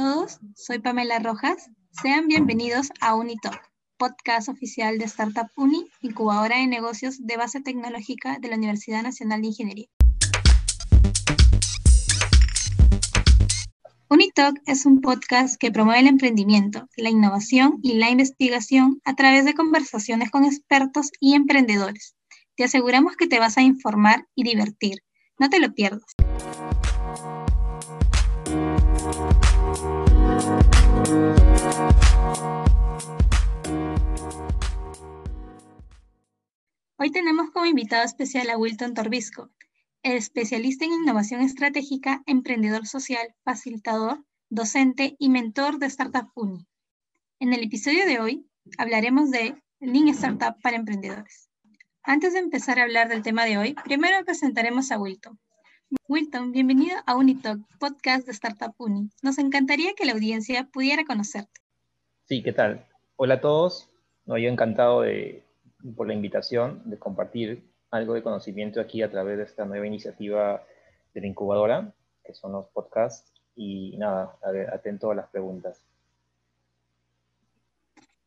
todos, soy Pamela Rojas. Sean bienvenidos a Unitalk, podcast oficial de Startup Uni, incubadora de negocios de base tecnológica de la Universidad Nacional de Ingeniería. Unitalk es un podcast que promueve el emprendimiento, la innovación y la investigación a través de conversaciones con expertos y emprendedores. Te aseguramos que te vas a informar y divertir. No te lo pierdas. Hoy tenemos como invitado especial a Wilton Torbisco, especialista en innovación estratégica, emprendedor social, facilitador, docente y mentor de Startup Uni. En el episodio de hoy hablaremos de Lean Startup para emprendedores. Antes de empezar a hablar del tema de hoy, primero presentaremos a Wilton. Wilton, bienvenido a Unitalk, podcast de Startup Uni. Nos encantaría que la audiencia pudiera conocerte. Sí, ¿qué tal? Hola a todos. No, yo encantado de, por la invitación de compartir algo de conocimiento aquí a través de esta nueva iniciativa de la incubadora, que son los podcasts. Y nada, atento a las preguntas.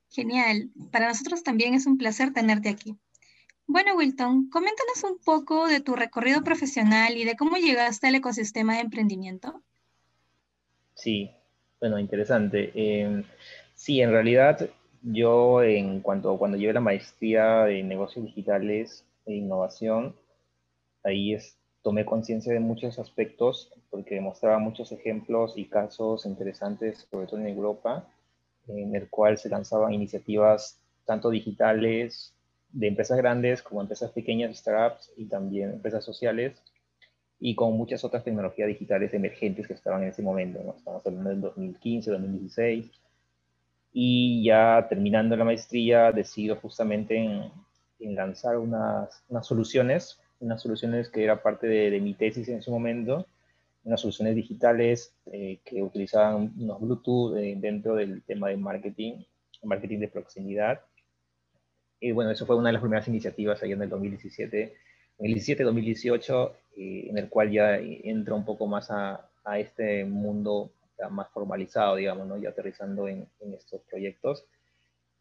Genial. Para nosotros también es un placer tenerte aquí. Bueno, Wilton, coméntanos un poco de tu recorrido profesional y de cómo llegaste al ecosistema de emprendimiento. Sí, bueno, interesante. Eh, sí, en realidad yo, en cuanto cuando llevé la maestría de negocios digitales e innovación, ahí es, tomé conciencia de muchos aspectos porque mostraba muchos ejemplos y casos interesantes, sobre todo en Europa, en el cual se lanzaban iniciativas tanto digitales de empresas grandes como empresas pequeñas, startups y también empresas sociales y con muchas otras tecnologías digitales emergentes que estaban en ese momento. Estamos hablando del 2015, 2016 y ya terminando la maestría decido justamente en, lanzar unas, unas, soluciones, unas soluciones que era parte de, mi tesis en su momento, unas soluciones digitales eh, que utilizaban unos Bluetooth eh, dentro del tema de marketing, marketing de proximidad. Y bueno, eso fue una de las primeras iniciativas allá en el 2017, 2017-2018, eh, en el cual ya entra un poco más a, a este mundo más formalizado, digamos, ¿no? y aterrizando en, estos proyectos.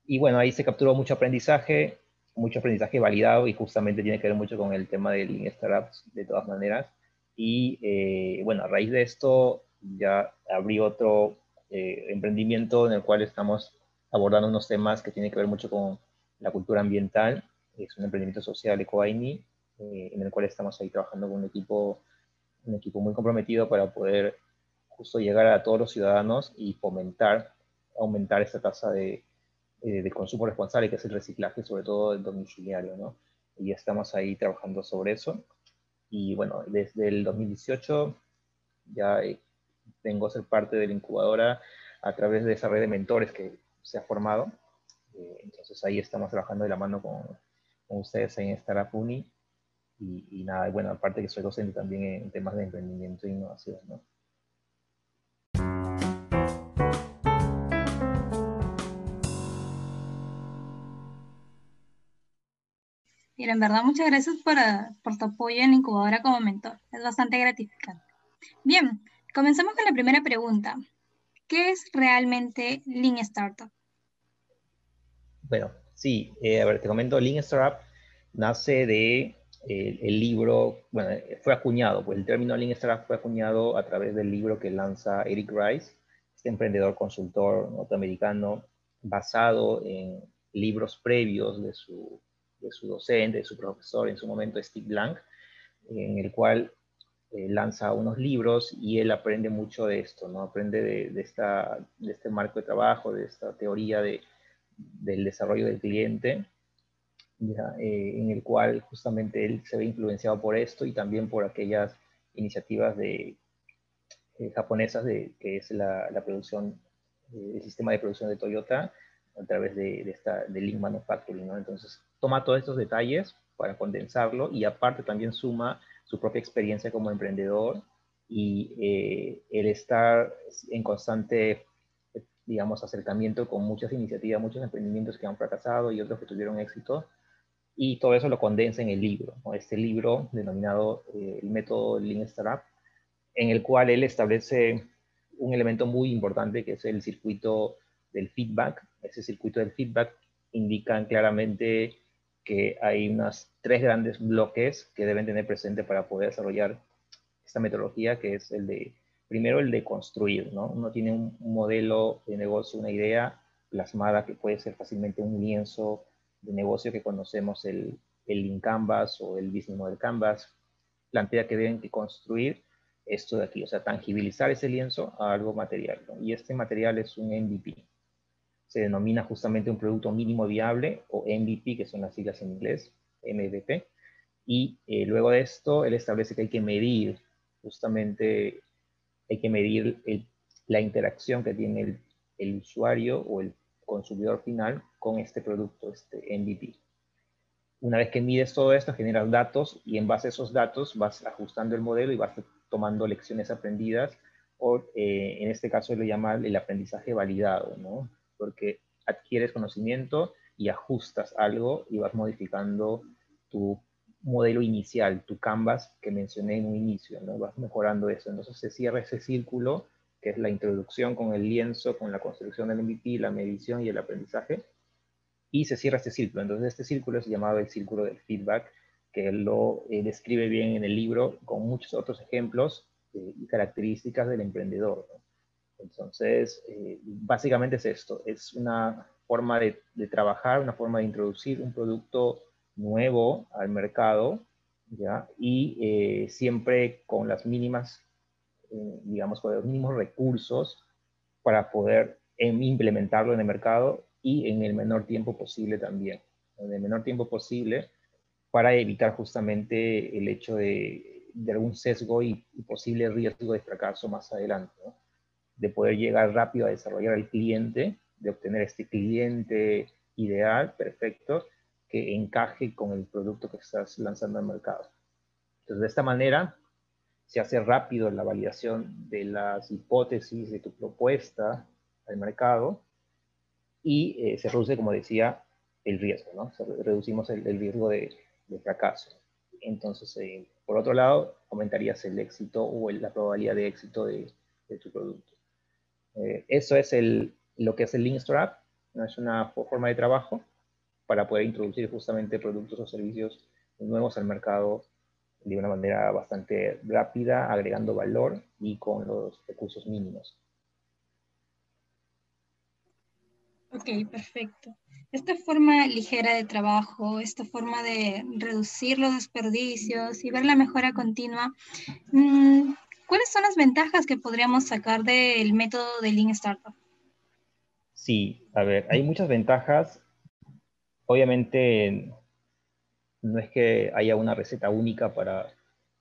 Y bueno, ahí se capturó mucho aprendizaje, mucho aprendizaje validado y justamente tiene que ver mucho con el tema del Lean Startups de todas maneras. Y eh, bueno, a raíz de esto ya abrí otro eh, emprendimiento en el cual estamos abordando unos temas que tienen que ver mucho con la cultura ambiental. Es un emprendimiento social, EcoAINI, eh, en el cual estamos ahí trabajando con un equipo, un equipo muy comprometido para poder justo llegar a todos los ciudadanos y fomentar, aumentar esta tasa de, eh, de consumo responsable, que es el reciclaje, sobre todo el domiciliario, ¿no? Y estamos ahí trabajando sobre eso. Y bueno, desde el 2018 ya vengo a ser parte de la incubadora a través de esa red de mentores que se ha formado. Eh, entonces ahí estamos trabajando de la mano con, ustedes en Startup Uni. Y, nada, bueno, aparte que soy docente también en temas de emprendimiento e innovación, ¿no? Mira, en verdad, muchas gracias por, ah, tu apoyo en la incubadora como mentor. Es bastante gratificante. Bien, comencemos con la primera pregunta. ¿Qué es realmente Lean Startup? Bueno, sí, eh, a ver, te comento, Lean Startup nace de eh, el libro, bueno, fue acuñado, pues el término Lean Startup fue acuñado a través del libro que lanza Eric Rice, este emprendedor consultor norteamericano, basado en libros previos de su de su docente, de su profesor en su momento, Steve Blank, en el cual eh, lanza unos libros y él aprende mucho de esto, ¿no? Aprende de, esta, de este marco de trabajo, de esta teoría de, del desarrollo del cliente, eh, en el cual justamente él se ve influenciado por esto y también por aquellas iniciativas de, eh, japonesas de que es la, producción, el sistema de producción de Toyota, a través de, esta, de Lean Manufacturing. Entonces, toma todos estos detalles para condensarlo y aparte también suma su propia experiencia como emprendedor y eh, el estar en constante, digamos, acercamiento con muchas iniciativas, muchos emprendimientos que han fracasado y otros que tuvieron éxito. Y todo eso lo condensa en el libro, este libro denominado eh, el método Lean Startup, en el cual él establece un elemento muy importante que es el circuito del feedback. Ese circuito del feedback indican claramente que hay unos tres grandes bloques que deben tener presente para poder desarrollar esta metodología, que es el de, primero el de construir, ¿no? Uno tiene un modelo de negocio, una idea plasmada que puede ser fácilmente un lienzo de negocio que conocemos, el, el Canvas o el Business Model Canvas, plantea que deben que construir esto de aquí, o sea, tangibilizar ese lienzo a algo material. Y este material es un MVP. Se denomina justamente un producto mínimo viable o MVP, que son las siglas en inglés, MVP. Y eh, luego de esto, él establece que hay que medir, justamente, hay que medir la interacción que tiene el, usuario o el consumidor final con este producto, este MVP. Una vez que mides todo esto, generas datos y en base a esos datos vas ajustando el modelo y vas tomando lecciones aprendidas o eh, en este caso lo llama el aprendizaje validado, ¿no? Porque adquieres conocimiento y ajustas algo y vas modificando tu modelo inicial, tu canvas que mencioné en un inicio, ¿no? Vas mejorando eso. Entonces se cierra ese círculo que es la introducción con el lienzo, con la construcción del MVP, la medición y el aprendizaje y se cierra este círculo. Entonces este círculo es llamado el círculo del feedback, que lo eh, describe bien en el libro con muchos otros ejemplos eh, y características del emprendedor. Entonces, eh, básicamente es esto, es una forma de, trabajar, una forma de introducir un producto nuevo al mercado, ¿ya? Y siempre con las mínimas, digamos, con los mínimos recursos para poder em, implementarlo en el mercado y en el menor tiempo posible también. En el menor tiempo posible para evitar justamente el hecho de, de algún sesgo y, posible riesgo de fracaso más adelante. De poder llegar rápido a desarrollar el cliente, de obtener este cliente ideal, perfecto, que encaje con el producto que estás lanzando al mercado. Entonces, de esta manera, se hace rápido la validación de las hipótesis de tu propuesta al mercado y eh, se reduce, como decía, el riesgo, ¿no? reducimos el, riesgo de, fracaso. Entonces, eh, por otro lado, aumentarías el éxito o la probabilidad de éxito de, tu producto. Eh, eso es lo que es el Lean Startup, ¿no? es una forma de trabajo para poder introducir justamente productos o servicios nuevos al mercado de una manera bastante rápida, agregando valor y con los recursos mínimos. Ok, perfecto. Esta forma ligera de trabajo, esta forma de reducir los desperdicios y ver la mejora continua, mm, ¿cuáles son las ventajas que podríamos sacar del método de Lean Startup? Sí, a ver, hay muchas ventajas. Obviamente, no es que haya una receta única para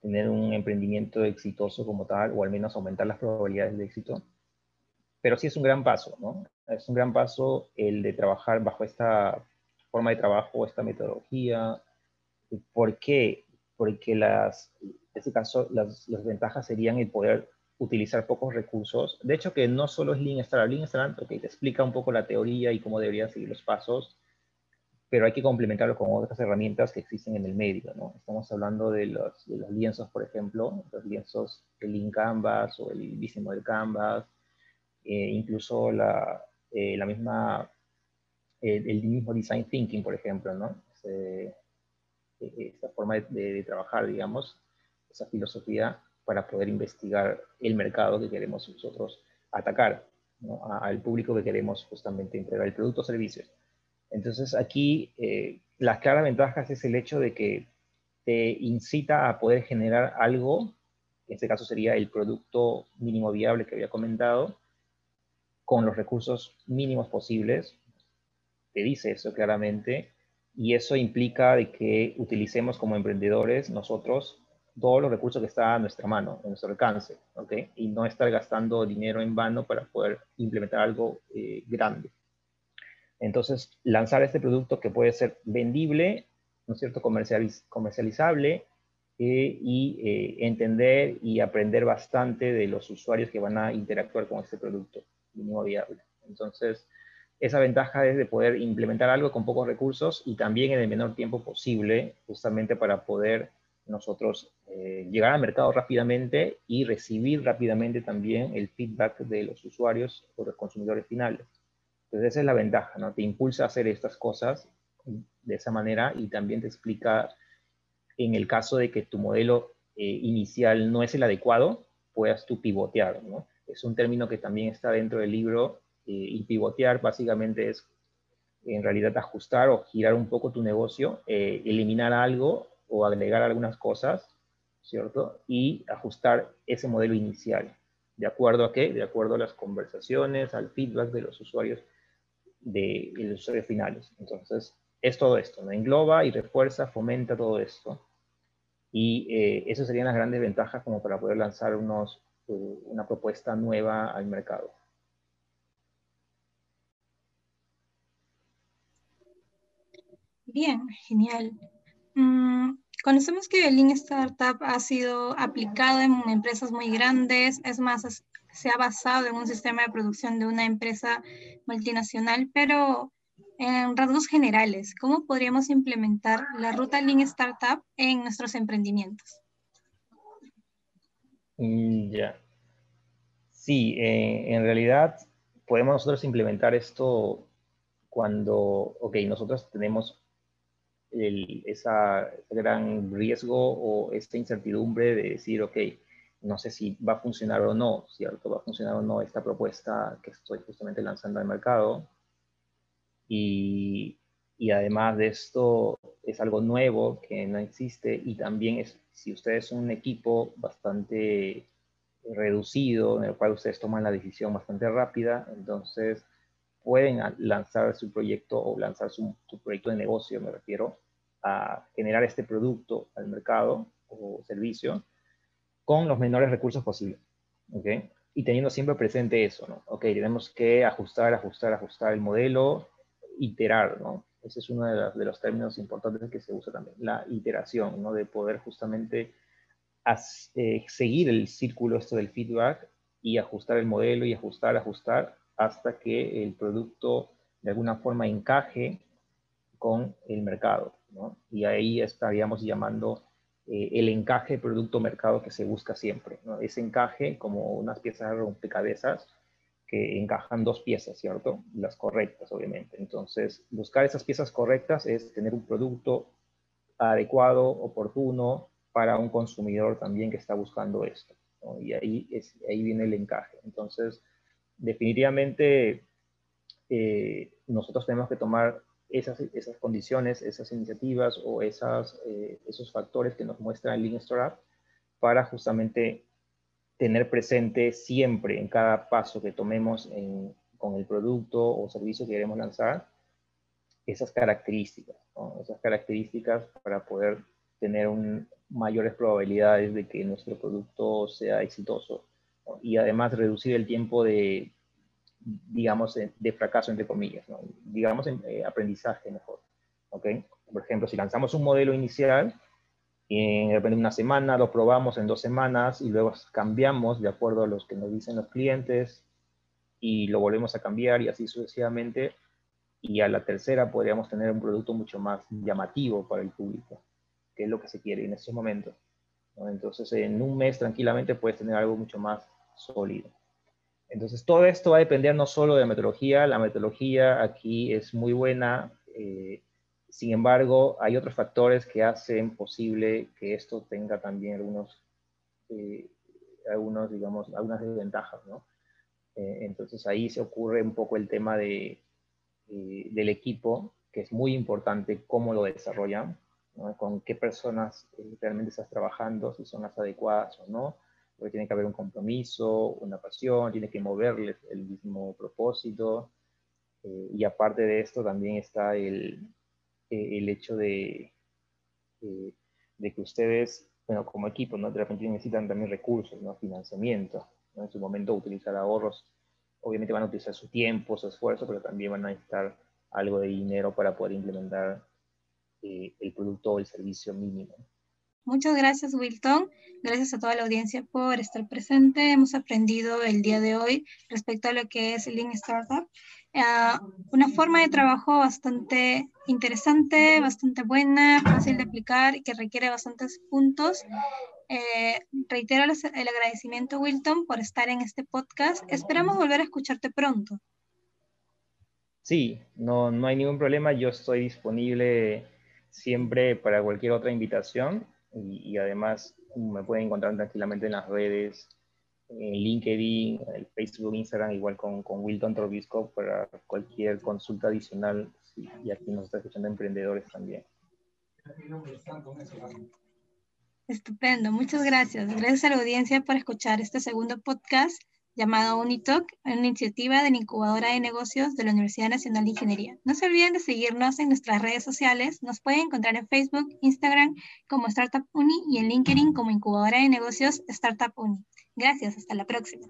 tener un emprendimiento exitoso como tal, o al menos aumentar las probabilidades de éxito pero sí es un gran paso, ¿no? Es un gran paso el de trabajar bajo esta forma de trabajo, esta metodología. ¿Por qué? Porque las, en este caso las, las ventajas serían el poder utilizar pocos recursos. De hecho, que no solo es Lean Startup. Lean Startup okay, te explica un poco la teoría y cómo deberían seguir los pasos, pero hay que complementarlo con otras herramientas que existen en el medio. ¿no? Estamos hablando de los, de los lienzos, por ejemplo, los lienzos, el Lean Canvas o el Business del Canvas, eh, incluso la, eh, la misma, el mismo design thinking, por ejemplo, ¿no? E, esta forma de, trabajar, digamos, esa filosofía para poder investigar el mercado que queremos nosotros atacar, ¿no? al público que queremos justamente entregar el producto o servicio. Entonces aquí eh, las claras ventajas es el hecho de que te incita a poder generar algo, en este caso sería el producto mínimo viable que había comentado, con los recursos mínimos posibles, te dice eso claramente, y eso implica de que utilicemos como emprendedores nosotros todos los recursos que están a nuestra mano, a nuestro alcance, ¿ok? Y no estar gastando dinero en vano para poder implementar algo eh, grande. Entonces, lanzar este producto que puede ser vendible, ¿no es cierto?, comercializable eh, y eh, entender y aprender bastante de los usuarios que van a interactuar con este producto mínimo viable. Entonces, esa ventaja es de poder implementar algo con pocos recursos y también en el menor tiempo posible, justamente para poder nosotros eh, llegar al mercado rápidamente y recibir rápidamente también el feedback de los usuarios o los consumidores finales. Entonces esa es la ventaja, ¿no? Te impulsa a hacer estas cosas de esa manera y también te explica en el caso de que tu modelo eh, inicial no es el adecuado, puedas tú pivotear, ¿no? Es un término que también está dentro del libro eh, y pivotear básicamente es en realidad ajustar o girar un poco tu negocio, eh, eliminar algo o agregar algunas cosas, ¿cierto? Y ajustar ese modelo inicial. ¿De acuerdo a qué? De acuerdo a las conversaciones, al feedback de los usuarios, de, los usuarios finales. Entonces, es todo esto, ¿no? Engloba y refuerza, fomenta todo esto. Y eh, esas serían las grandes ventajas como para poder lanzar unos, eh, una propuesta nueva al mercado. Bien, genial. Mm, conocemos que el Lean Startup ha sido aplicado en empresas muy grandes, es más, se ha basado en un sistema de producción de una empresa multinacional, pero en rasgos generales, ¿cómo podríamos implementar la ruta Lean Startup en nuestros emprendimientos? Mm, ya. Sí, eh, en realidad podemos nosotros implementar esto cuando, ok, nosotros tenemos el, esa, gran riesgo o esta incertidumbre de decir, ok, no sé si va a funcionar o no, ¿cierto? Va a funcionar o no esta propuesta que estoy justamente lanzando al mercado. Y, y además de esto, es algo nuevo que no existe y también es, si ustedes son un equipo bastante reducido, en el cual ustedes toman la decisión bastante rápida, entonces pueden lanzar su proyecto o lanzar su, proyecto de negocio, me refiero, a generar este producto al mercado o servicio con los menores recursos posibles. ¿okay? Y teniendo siempre presente eso, ¿no? Ok, tenemos que ajustar, ajustar, ajustar el modelo, iterar, ¿no? Ese es uno de, de los términos importantes que se usa también, la iteración, ¿no? De poder justamente eh, seguir el círculo esto del feedback y ajustar el modelo y ajustar, ajustar hasta que el producto de alguna forma encaje con el mercado. ¿no? Y ahí estaríamos llamando eh, el encaje producto-mercado que se busca siempre. ¿no? Ese encaje como unas piezas de rompecabezas que encajan dos piezas, ¿cierto? Las correctas, obviamente. Entonces, buscar esas piezas correctas es tener un producto adecuado, oportuno, para un consumidor también que está buscando esto. Y ahí, es, ahí viene el encaje. Entonces, definitivamente eh, nosotros tenemos que tomar esas, esas condiciones, esas iniciativas o esas, eh, esos factores que nos muestra el Lean Startup para justamente tener presente siempre en cada paso que tomemos con el producto o servicio que queremos lanzar, esas características, esas características para poder tener mayores probabilidades de que nuestro producto sea exitoso y además reducir el tiempo de, digamos, de fracaso, entre comillas, digamos, en, eh, aprendizaje mejor. ¿okay? Por ejemplo, si lanzamos un modelo inicial, y de repente una semana lo probamos en dos semanas y luego cambiamos de acuerdo a los que nos dicen los clientes y lo volvemos a cambiar y así sucesivamente. Y a la tercera podríamos tener un producto mucho más llamativo para el público que es lo que se quiere en estos momentos. Entonces, en un mes tranquilamente puedes tener algo mucho más sólido. Entonces, todo esto va a depender no solo de la metodología, la metodología aquí es muy buena, eh, sin embargo, hay otros factores que hacen posible que esto tenga también algunos, eh, algunos digamos, algunas desventajas, ¿no? Eh, entonces, ahí se ocurre un poco el tema de, del equipo, que es muy importante cómo lo desarrollan, con qué personas eh, realmente estás trabajando, si son las adecuadas o no, porque tiene que haber un compromiso, una pasión, tiene que moverles el mismo propósito. Eh, y aparte de esto también está el, eh, el hecho de, de que ustedes, bueno, como equipo, ¿no? de repente necesitan también recursos, ¿no? financiamiento. En su momento utilizar ahorros, obviamente van a utilizar su tiempo, su esfuerzo, pero también van a necesitar algo de dinero para poder implementar eh, el producto o el servicio mínimo. Muchas gracias, Wilton. Gracias a toda la audiencia por estar presente. Hemos aprendido el día de hoy respecto a lo que es Lean Startup. Ah, una forma de trabajo bastante interesante, bastante buena, fácil de aplicar y que requiere bastantes puntos. Eh, reitero el agradecimiento, Wilton, por estar en este podcast. Esperamos volver a escucharte pronto. Sí, no, no hay ningún problema. Yo estoy disponible siempre para cualquier otra invitación y, y además me pueden encontrar tranquilamente en las redes en LinkedIn, el Facebook, Instagram, igual con, con Wilton Trobisco para cualquier consulta adicional y aquí nos está escuchando emprendedores también. Estupendo, muchas gracias. Gracias a la audiencia por escuchar este segundo podcast llamado Unitalk, una iniciativa de la incubadora de negocios de la Universidad Nacional de Ingeniería. No se olviden de seguirnos en nuestras redes sociales. Nos pueden encontrar en Facebook, Instagram como Startup Uni y en LinkedIn como incubadora de negocios Startup Uni. Gracias, hasta la próxima.